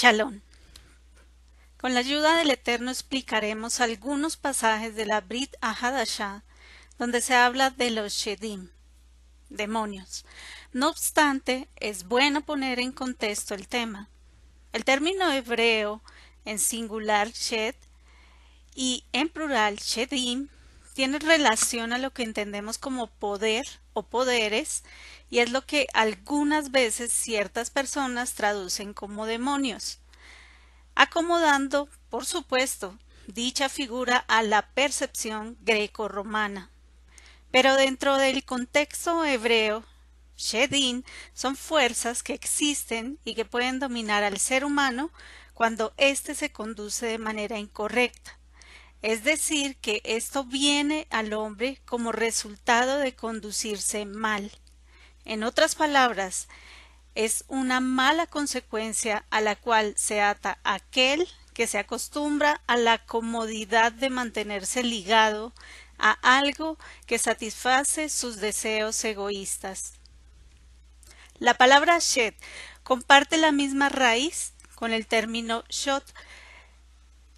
Chalón. Con la ayuda del Eterno explicaremos algunos pasajes de la Brit Ahadashah donde se habla de los Shedim, demonios. No obstante, es bueno poner en contexto el tema. El término hebreo en singular Shed y en plural Shedim tiene relación a lo que entendemos como poder o poderes y es lo que algunas veces ciertas personas traducen como demonios, acomodando, por supuesto, dicha figura a la percepción greco-romana. Pero dentro del contexto hebreo, Shedin son fuerzas que existen y que pueden dominar al ser humano cuando éste se conduce de manera incorrecta. Es decir, que esto viene al hombre como resultado de conducirse mal. En otras palabras, es una mala consecuencia a la cual se ata aquel que se acostumbra a la comodidad de mantenerse ligado a algo que satisface sus deseos egoístas. La palabra shed comparte la misma raíz con el término shot,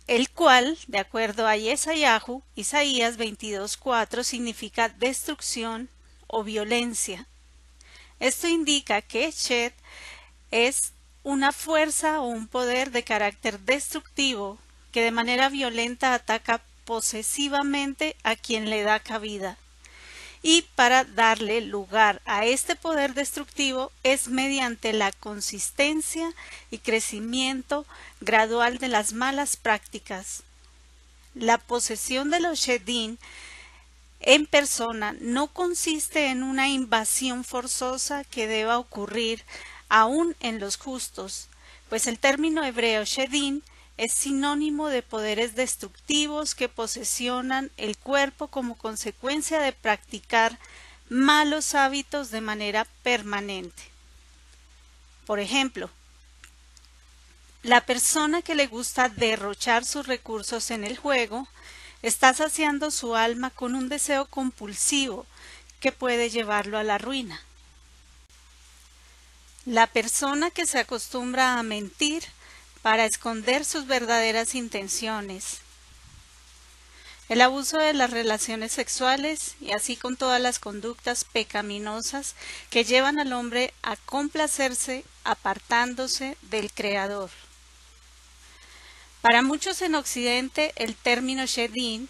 el cual, de acuerdo a Yesayahu, Isaías 22.4, significa destrucción o violencia. Esto indica que Shed es una fuerza o un poder de carácter destructivo que de manera violenta ataca posesivamente a quien le da cabida. Y para darle lugar a este poder destructivo es mediante la consistencia y crecimiento gradual de las malas prácticas. La posesión de los Shedin en persona no consiste en una invasión forzosa que deba ocurrir aún en los justos, pues el término hebreo Shedin es sinónimo de poderes destructivos que posesionan el cuerpo como consecuencia de practicar malos hábitos de manera permanente. Por ejemplo, la persona que le gusta derrochar sus recursos en el juego está saciando su alma con un deseo compulsivo que puede llevarlo a la ruina. La persona que se acostumbra a mentir para esconder sus verdaderas intenciones. El abuso de las relaciones sexuales y así con todas las conductas pecaminosas que llevan al hombre a complacerse apartándose del Creador. Para muchos en Occidente el término Shedin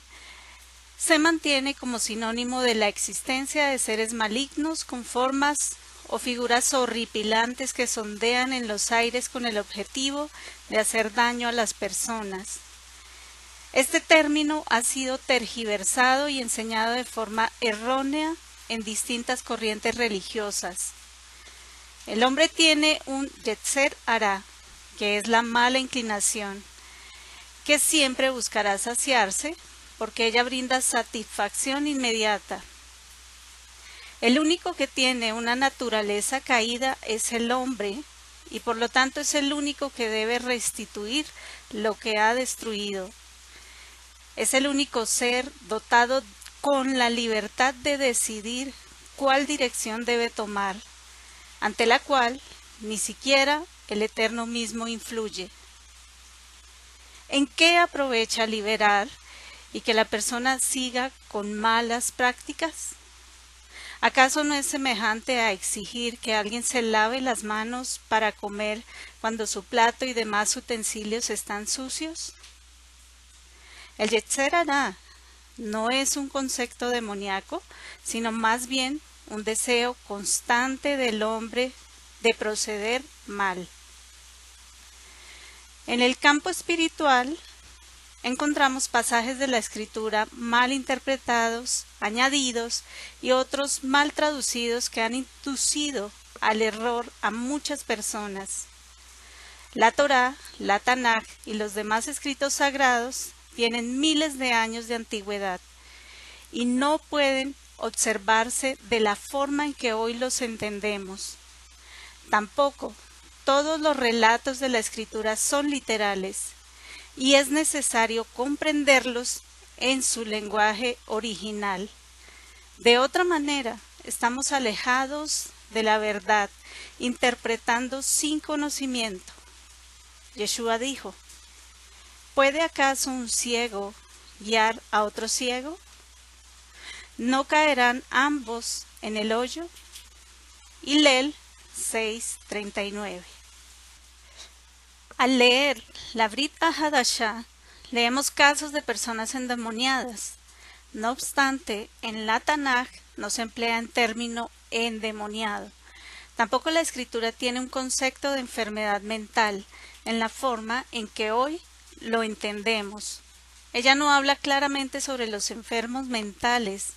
se mantiene como sinónimo de la existencia de seres malignos con formas o figuras horripilantes que sondean en los aires con el objetivo de hacer daño a las personas. Este término ha sido tergiversado y enseñado de forma errónea en distintas corrientes religiosas. El hombre tiene un Yetzer Ara, que es la mala inclinación, que siempre buscará saciarse, porque ella brinda satisfacción inmediata. El único que tiene una naturaleza caída es el hombre, y por lo tanto es el único que debe restituir lo que ha destruido. Es el único ser dotado con la libertad de decidir cuál dirección debe tomar, ante la cual ni siquiera el Eterno mismo influye. ¿En qué aprovecha liberar y que la persona siga con malas prácticas? ¿Acaso no es semejante a exigir que alguien se lave las manos para comer cuando su plato y demás utensilios están sucios? El Yetzer no es un concepto demoníaco, sino más bien un deseo constante del hombre de proceder mal. En el campo espiritual, encontramos pasajes de la escritura mal interpretados, añadidos y otros mal traducidos que han inducido al error a muchas personas. La Torá, la Tanakh y los demás escritos sagrados tienen miles de años de antigüedad y no pueden observarse de la forma en que hoy los entendemos. Tampoco todos los relatos de la escritura son literales y es necesario comprenderlos en su lenguaje original. De otra manera, estamos alejados de la verdad, interpretando sin conocimiento. Yeshua dijo, ¿puede acaso un ciego guiar a otro ciego? ¿No caerán ambos en el hoyo? Hillel 6:39 Al leer la Brit Hadashah, leemos casos de personas endemoniadas. No obstante, en la Tanaj no se emplea el término endemoniado. Tampoco la escritura tiene un concepto de enfermedad mental en la forma en que hoy lo entendemos. Ella no habla claramente sobre los enfermos mentales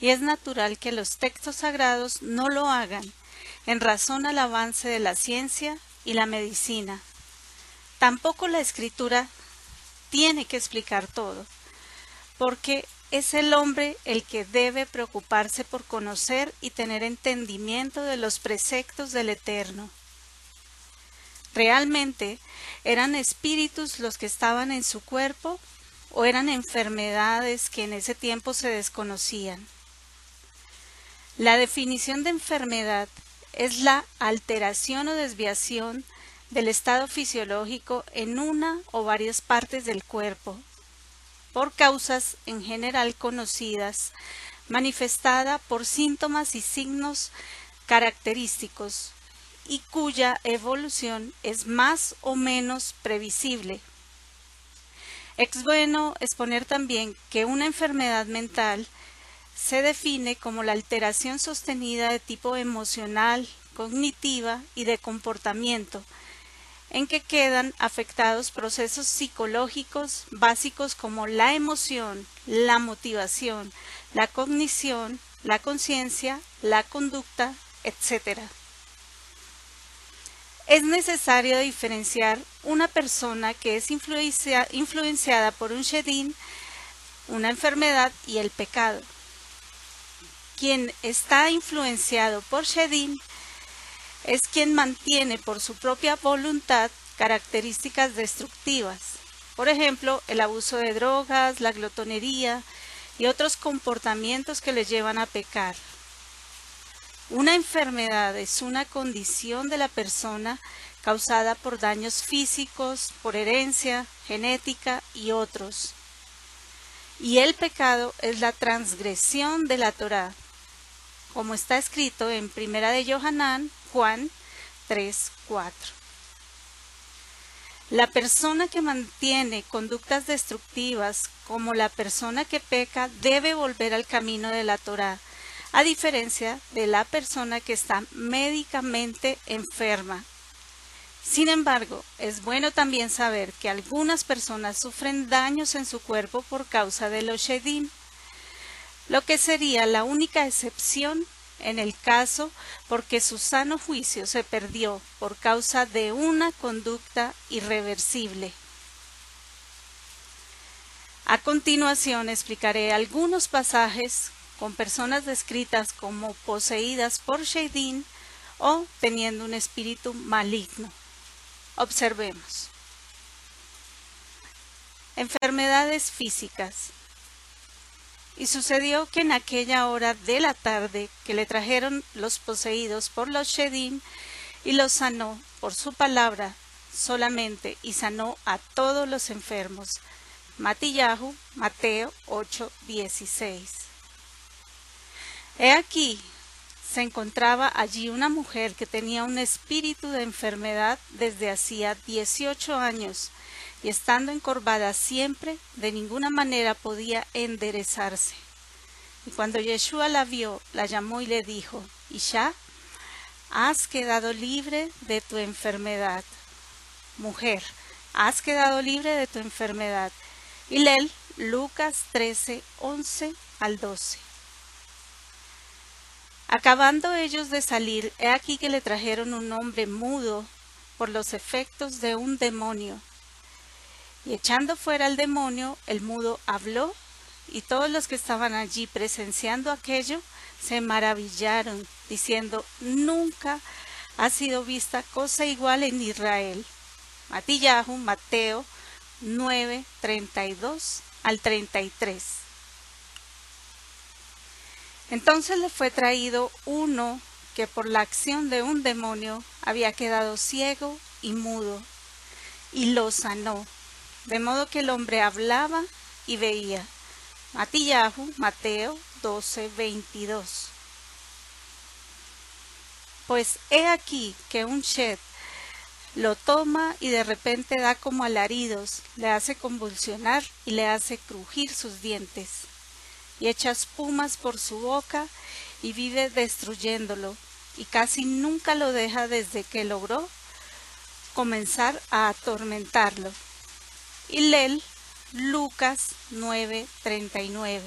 y es natural que los textos sagrados no lo hagan en razón al avance de la ciencia y la medicina. Tampoco la escritura tiene que explicar todo, porque es el hombre el que debe preocuparse por conocer y tener entendimiento de los preceptos del Eterno. ¿Realmente eran espíritus los que estaban en su cuerpo o eran enfermedades que en ese tiempo se desconocían? La definición de enfermedad es la alteración o desviación del estado fisiológico en una o varias partes del cuerpo, por causas en general conocidas, manifestada por síntomas y signos característicos y cuya evolución es más o menos previsible. Es bueno exponer también que una enfermedad mental se define como la alteración sostenida de tipo emocional, cognitiva y de comportamiento, en que quedan afectados procesos psicológicos básicos como la emoción, la motivación, la cognición, la conciencia, la conducta, etc. Es necesario diferenciar una persona que es influenciada por un shedin, una enfermedad y el pecado. Quien está influenciado por shedin es quien mantiene por su propia voluntad características destructivas, por ejemplo, el abuso de drogas, la glotonería y otros comportamientos que le llevan a pecar. Una enfermedad es una condición de la persona causada por daños físicos, por herencia, genética y otros. Y el pecado es la transgresión de la Torá, como está escrito en Primera de Johanán Juan 3:4. La persona que mantiene conductas destructivas como la persona que peca debe volver al camino de la Torá, a diferencia de la persona que está médicamente enferma. Sin embargo, es bueno también saber que algunas personas sufren daños en su cuerpo por causa de los shedim, lo que sería la única excepción en el caso porque su sano juicio se perdió por causa de una conducta irreversible. A continuación explicaré algunos pasajes con personas descritas como poseídas por Sheidin o teniendo un espíritu maligno. Observemos. Enfermedades físicas. Y sucedió que en aquella hora de la tarde que le trajeron los poseídos por los Shedim y los sanó por su palabra solamente y sanó a todos los enfermos. Matillahu, Mateo 8:16. He aquí, se encontraba allí una mujer que tenía un espíritu de enfermedad desde hacía dieciocho años y estando encorvada siempre, de ninguna manera podía enderezarse. Y cuando Yeshua la vio, la llamó y le dijo, Isha, has quedado libre de tu enfermedad. Mujer, has quedado libre de tu enfermedad. Y léel Lucas 13, 11 al 12. Acabando ellos de salir, he aquí que le trajeron un hombre mudo por los efectos de un demonio y echando fuera al demonio, el mudo habló, y todos los que estaban allí presenciando aquello se maravillaron, diciendo, nunca ha sido vista cosa igual en Israel. Matillahu, Mateo 9, 32 al 33. Entonces le fue traído uno que por la acción de un demonio había quedado ciego y mudo y lo sanó, de modo que el hombre hablaba y veía. Matillahu, Mateo 12, 22. Pues he aquí que un shed lo toma y de repente da como alaridos, le hace convulsionar y le hace crujir sus dientes, y echa espumas por su boca y vive destruyéndolo, y casi nunca lo deja desde que logró comenzar a atormentarlo. Y Lel, Lucas 9:39.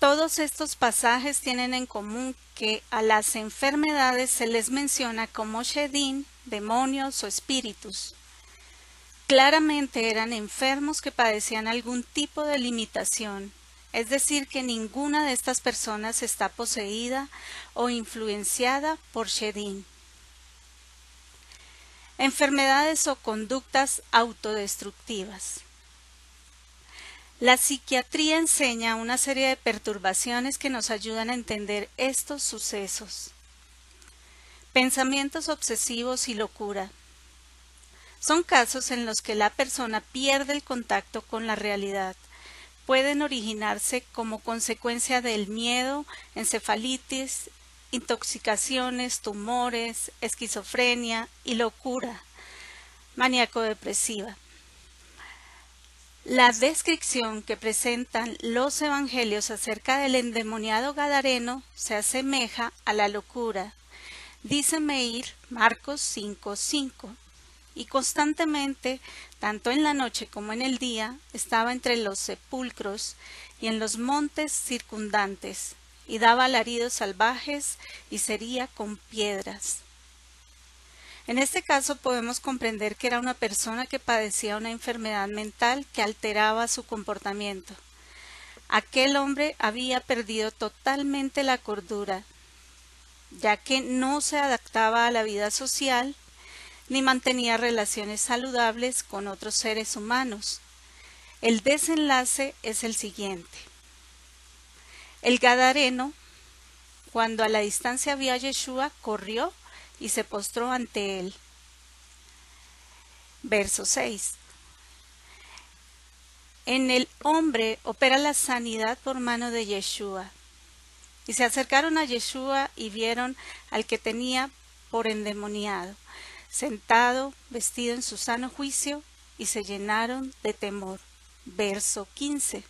Todos estos pasajes tienen en común que a las enfermedades se les menciona como Shedin, demonios o espíritus. Claramente eran enfermos que padecían algún tipo de limitación, es decir, que ninguna de estas personas está poseída o influenciada por Shedin. Enfermedades o conductas autodestructivas. La psiquiatría enseña una serie de perturbaciones que nos ayudan a entender estos sucesos. Pensamientos obsesivos y locura. Son casos en los que la persona pierde el contacto con la realidad. Pueden originarse como consecuencia del miedo, encefalitis, intoxicaciones, tumores, esquizofrenia y locura maníaco-depresiva. La descripción que presentan los evangelios acerca del endemoniado Gadareno se asemeja a la locura. Dice Meir Marcos 5:5 y constantemente, tanto en la noche como en el día, estaba entre los sepulcros y en los montes circundantes, y daba alaridos salvajes y sería con piedras. En este caso podemos comprender que era una persona que padecía una enfermedad mental que alteraba su comportamiento. Aquel hombre había perdido totalmente la cordura, ya que no se adaptaba a la vida social ni mantenía relaciones saludables con otros seres humanos. El desenlace es el siguiente. El Gadareno, cuando a la distancia vio a Yeshua, corrió y se postró ante él. Verso 6. En el hombre opera la sanidad por mano de Yeshua. Y se acercaron a Yeshua y vieron al que tenía por endemoniado, sentado, vestido en su sano juicio, y se llenaron de temor. Verso 15.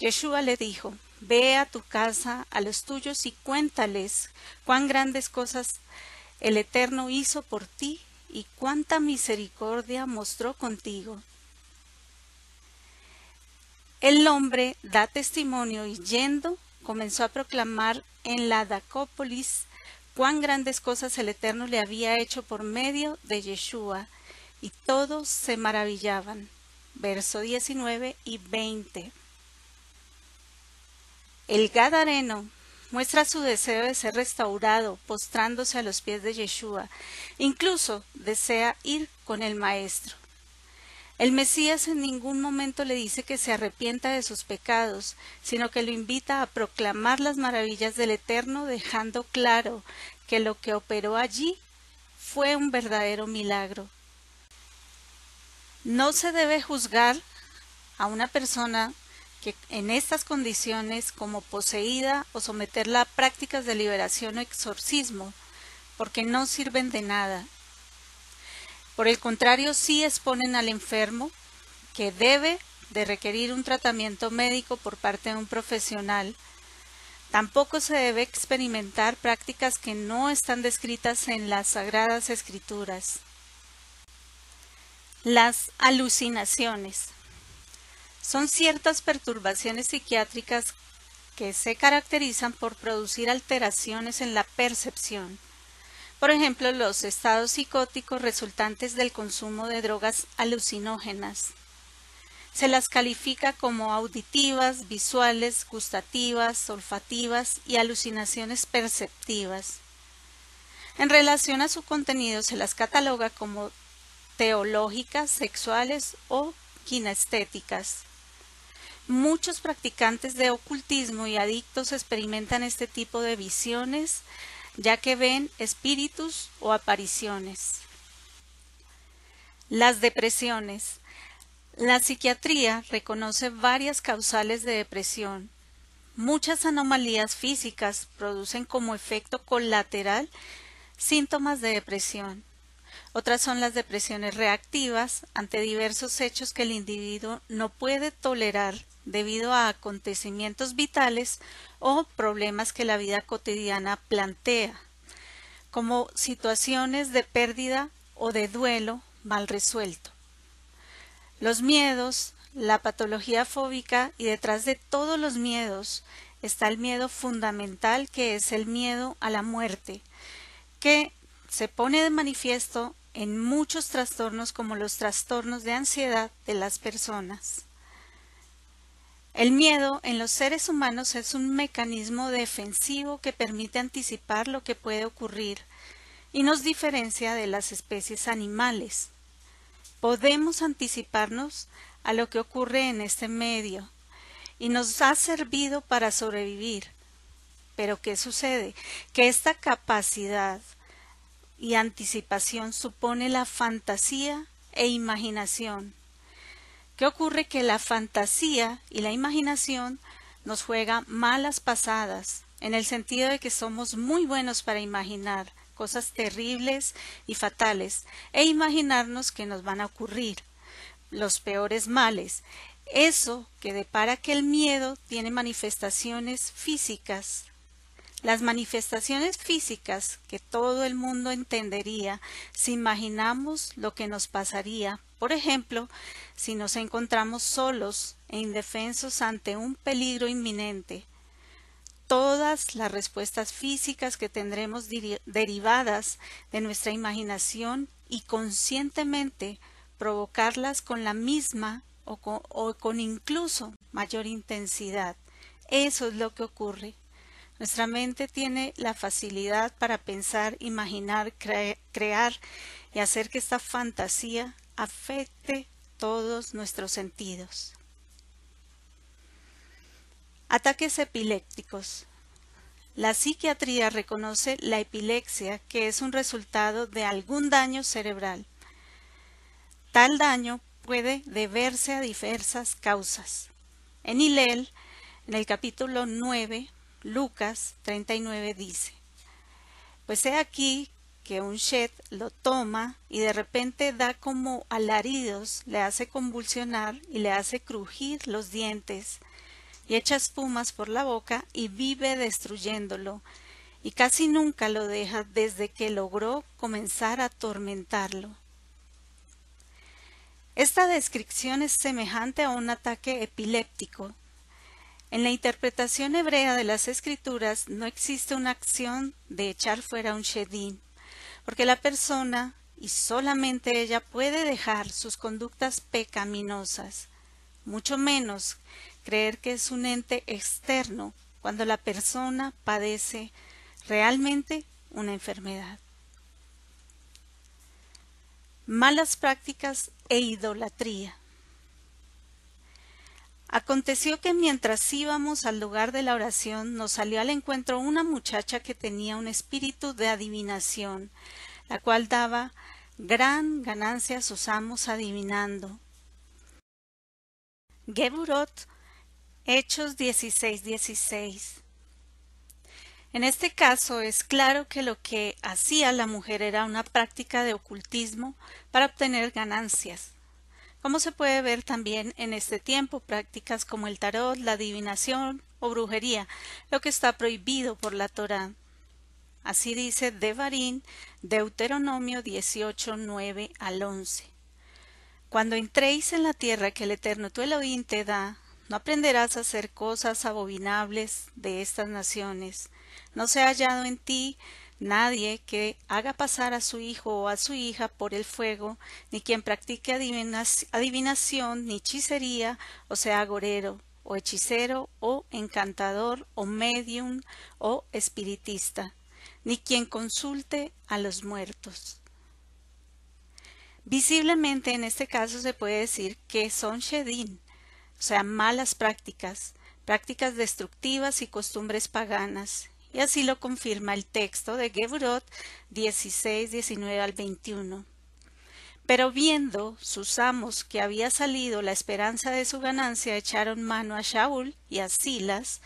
Yeshua le dijo, Ve a tu casa, a los tuyos, y cuéntales cuán grandes cosas el Eterno hizo por ti y cuánta misericordia mostró contigo. El hombre da testimonio y yendo comenzó a proclamar en la Dacópolis cuán grandes cosas el Eterno le había hecho por medio de Yeshua, y todos se maravillaban. Verso 19 y 20. El Gadareno muestra su deseo de ser restaurado, postrándose a los pies de Yeshua. Incluso desea ir con el Maestro. El Mesías en ningún momento le dice que se arrepienta de sus pecados, sino que lo invita a proclamar las maravillas del Eterno, dejando claro que lo que operó allí fue un verdadero milagro. No se debe juzgar a una persona que en estas condiciones como poseída o someterla a prácticas de liberación o exorcismo, porque no sirven de nada. Por el contrario, sí exponen al enfermo, que debe de requerir un tratamiento médico por parte de un profesional. Tampoco se debe experimentar prácticas que no están descritas en las sagradas escrituras. Las alucinaciones son ciertas perturbaciones psiquiátricas que se caracterizan por producir alteraciones en la percepción. Por ejemplo, los estados psicóticos resultantes del consumo de drogas alucinógenas. Se las califica como auditivas, visuales, gustativas, olfativas y alucinaciones perceptivas. En relación a su contenido se las cataloga como teológicas, sexuales o kinestéticas. Muchos practicantes de ocultismo y adictos experimentan este tipo de visiones, ya que ven espíritus o apariciones. Las depresiones. La psiquiatría reconoce varias causales de depresión. Muchas anomalías físicas producen como efecto colateral síntomas de depresión. Otras son las depresiones reactivas ante diversos hechos que el individuo no puede tolerar debido a acontecimientos vitales o problemas que la vida cotidiana plantea, como situaciones de pérdida o de duelo mal resuelto. Los miedos, la patología fóbica y detrás de todos los miedos está el miedo fundamental que es el miedo a la muerte, que se pone de manifiesto en muchos trastornos como los trastornos de ansiedad de las personas. El miedo en los seres humanos es un mecanismo defensivo que permite anticipar lo que puede ocurrir y nos diferencia de las especies animales. Podemos anticiparnos a lo que ocurre en este medio y nos ha servido para sobrevivir. Pero ¿qué sucede? Que esta capacidad y anticipación supone la fantasía e imaginación. ¿Qué ocurre? Que la fantasía y la imaginación nos juega malas pasadas, en el sentido de que somos muy buenos para imaginar, cosas terribles y fatales e imaginarnos que nos van a ocurrir los peores males. Eso que depara que el miedo tiene manifestaciones físicas. Las manifestaciones físicas que todo el mundo entendería si imaginamos lo que nos pasaría, por ejemplo, si nos encontramos solos e indefensos ante un peligro inminente, todas las respuestas físicas que tendremos derivadas de nuestra imaginación y conscientemente provocarlas con la misma o con, incluso mayor intensidad. Eso es lo que ocurre. Nuestra mente tiene la facilidad para pensar, imaginar, crear y hacer que esta fantasía afecte todos nuestros sentidos. Ataques epilépticos. La psiquiatría reconoce la epilepsia que es un resultado de algún daño cerebral. Tal daño puede deberse a diversas causas. En Hilel, en el capítulo 9, Lucas 39 dice, Pues he aquí que un shed lo toma y de repente da como alaridos, le hace convulsionar y le hace crujir los dientes y echa espumas por la boca y vive destruyéndolo, y casi nunca lo deja desde que logró comenzar a atormentarlo. Esta descripción es semejante a un ataque epiléptico. En la interpretación hebrea de las escrituras no existe una acción de echar fuera un shedin, porque la persona y solamente ella puede dejar sus conductas pecaminosas, mucho menos creer que es un ente externo cuando la persona padece realmente una enfermedad. Malas prácticas e idolatría. Aconteció que mientras íbamos al lugar de la oración nos salió al encuentro una muchacha que tenía un espíritu de adivinación, la cual daba gran ganancia a sus amos adivinando. Geburot Hechos 16:16. En este caso es claro que lo que hacía la mujer era una práctica de ocultismo para obtener ganancias. Como se puede ver también en este tiempo, prácticas como el tarot, la adivinación o brujería, lo que está prohibido por la Torá. Así dice Devarín, Deuteronomio 18, 9 al 11. Cuando entréis en la tierra que el Eterno tu Elohim te da, no aprenderás a hacer cosas abominables de estas naciones. No se ha hallado en ti nadie que haga pasar a su hijo o a su hija por el fuego, ni quien practique adivinación, ni hechicería, o sea agorero, o hechicero, o encantador, o medium, o espiritista, ni quien consulte a los muertos. Visiblemente en este caso se puede decir que son Shedin, o sea, malas prácticas, prácticas destructivas y costumbres paganas. Y así lo confirma el texto de Geburot 16, 19 al 21. Pero viendo sus amos que había salido la esperanza de su ganancia, echaron mano a Shaul y a Silas,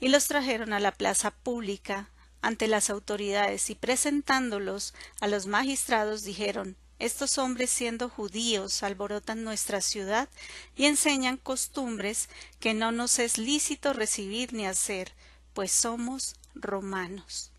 y los trajeron a la plaza pública ante las autoridades, y presentándolos a los magistrados dijeron estos hombres siendo judíos alborotan nuestra ciudad y enseñan costumbres que no nos es lícito recibir ni hacer, pues somos romanos.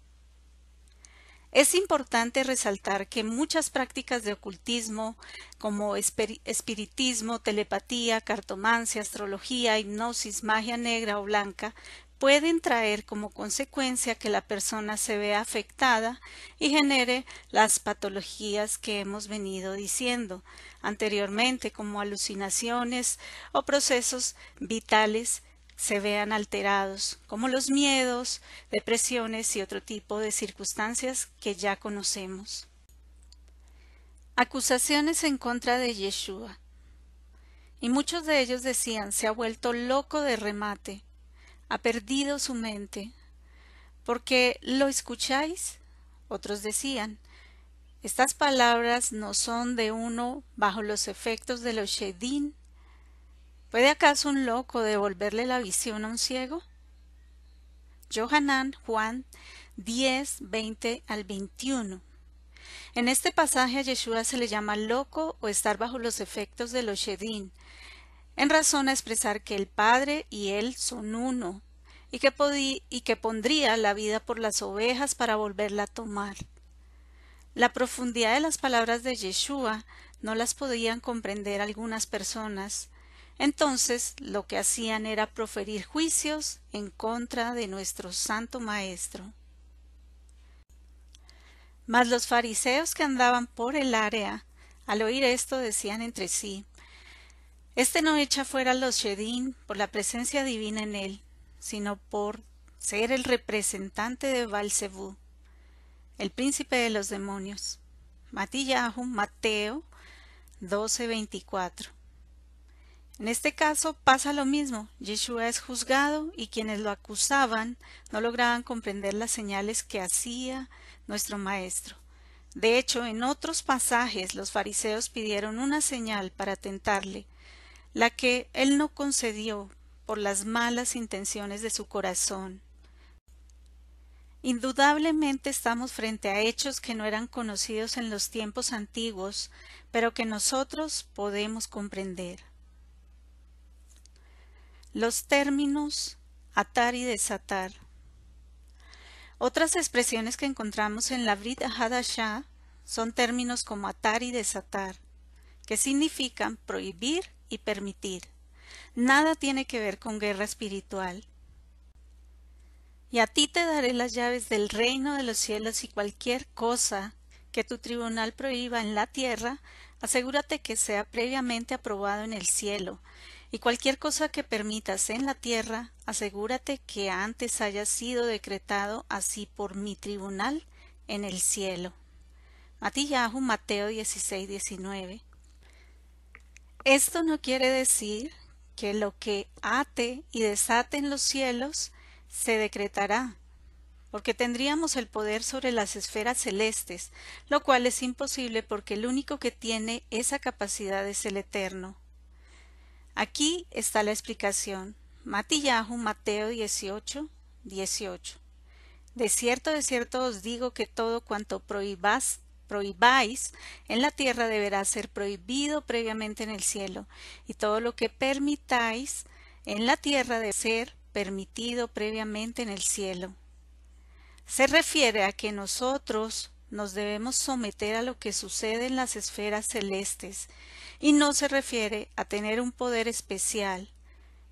Es importante resaltar que muchas prácticas de ocultismo, como espiritismo, telepatía, cartomancia, astrología, hipnosis, magia negra o blanca, pueden traer como consecuencia que la persona se vea afectada y genere las patologías que hemos venido diciendo anteriormente, como alucinaciones o procesos vitales se vean alterados, como los miedos, depresiones y otro tipo de circunstancias que ya conocemos. Acusaciones en contra de Yeshua. Y muchos de ellos decían, se ha vuelto loco de remate, ha perdido su mente. porque lo escucháis? Otros decían, estas palabras no son de uno bajo los efectos de los Shedin ¿Puede acaso un loco devolverle la visión a un ciego? Johanan Juan 10, 20 al 21. En este pasaje a Yeshua se le llama loco o estar bajo los efectos de los Shedin, en razón a expresar que el Padre y Él son uno, y que, y que pondría la vida por las ovejas para volverla a tomar. La profundidad de las palabras de Yeshua no las podían comprender algunas personas, entonces lo que hacían era proferir juicios en contra de nuestro santo Maestro. Mas los fariseos que andaban por el área, al oír esto, decían entre sí Este no echa fuera los Shedín por la presencia divina en él, sino por ser el representante de Balcebú, el príncipe de los demonios. Matillahu, Mateo 12:24. En este caso pasa lo mismo. Yeshua es juzgado y quienes lo acusaban no lograban comprender las señales que hacía nuestro Maestro. De hecho, en otros pasajes los fariseos pidieron una señal para tentarle, la que él no concedió por las malas intenciones de su corazón. Indudablemente estamos frente a hechos que no eran conocidos en los tiempos antiguos, pero que nosotros podemos comprender. Los términos atar y desatar. Otras expresiones que encontramos en la Brit Hadashah son términos como atar y desatar, que significan prohibir y permitir. Nada tiene que ver con guerra espiritual. Y a ti te daré las llaves del reino de los cielos y cualquier cosa que tu tribunal prohíba en la tierra, asegúrate que sea previamente aprobado en el cielo, y cualquier cosa que permitas en la tierra, asegúrate que antes haya sido decretado así por mi tribunal en el cielo. Matillahu, Mateo 16, 19. Esto no quiere decir que lo que ate y desate en los cielos se decretará, porque tendríamos el poder sobre las esferas celestes, lo cual es imposible porque el único que tiene esa capacidad es el Eterno. Aquí está la explicación. Matillahu, Mateo 18, 18. De cierto, de cierto os digo que todo cuanto prohibás, prohibáis en la tierra deberá ser prohibido previamente en el cielo, y todo lo que permitáis en la tierra debe ser permitido previamente en el cielo. Se refiere a que nosotros nos debemos someter a lo que sucede en las esferas celestes, y no se refiere a tener un poder especial.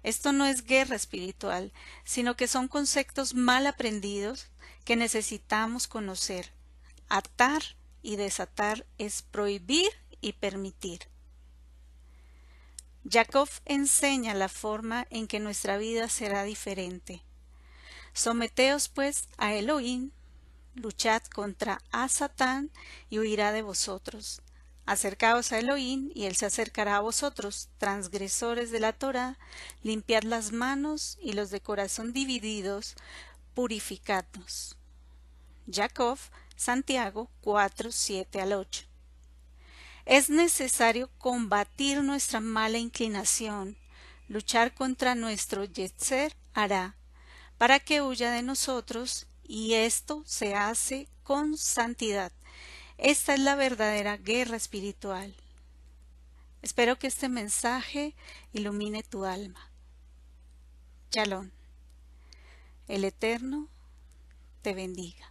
Esto no es guerra espiritual, sino que son conceptos mal aprendidos que necesitamos conocer. Atar y desatar es prohibir y permitir. Jacob enseña la forma en que nuestra vida será diferente. Someteos pues a Elohim, luchad contra a Satán y huirá de vosotros. Acercaos a Elohim, y él se acercará a vosotros, transgresores de la Torah, limpiad las manos y los de corazón divididos, purificadnos. Jacob, Santiago 4, 7 al 8. Es necesario combatir nuestra mala inclinación, luchar contra nuestro yetzer hará, para que huya de nosotros, y esto se hace con santidad. Esta es la verdadera guerra espiritual. Espero que este mensaje ilumine tu alma. Shalom. El Eterno te bendiga.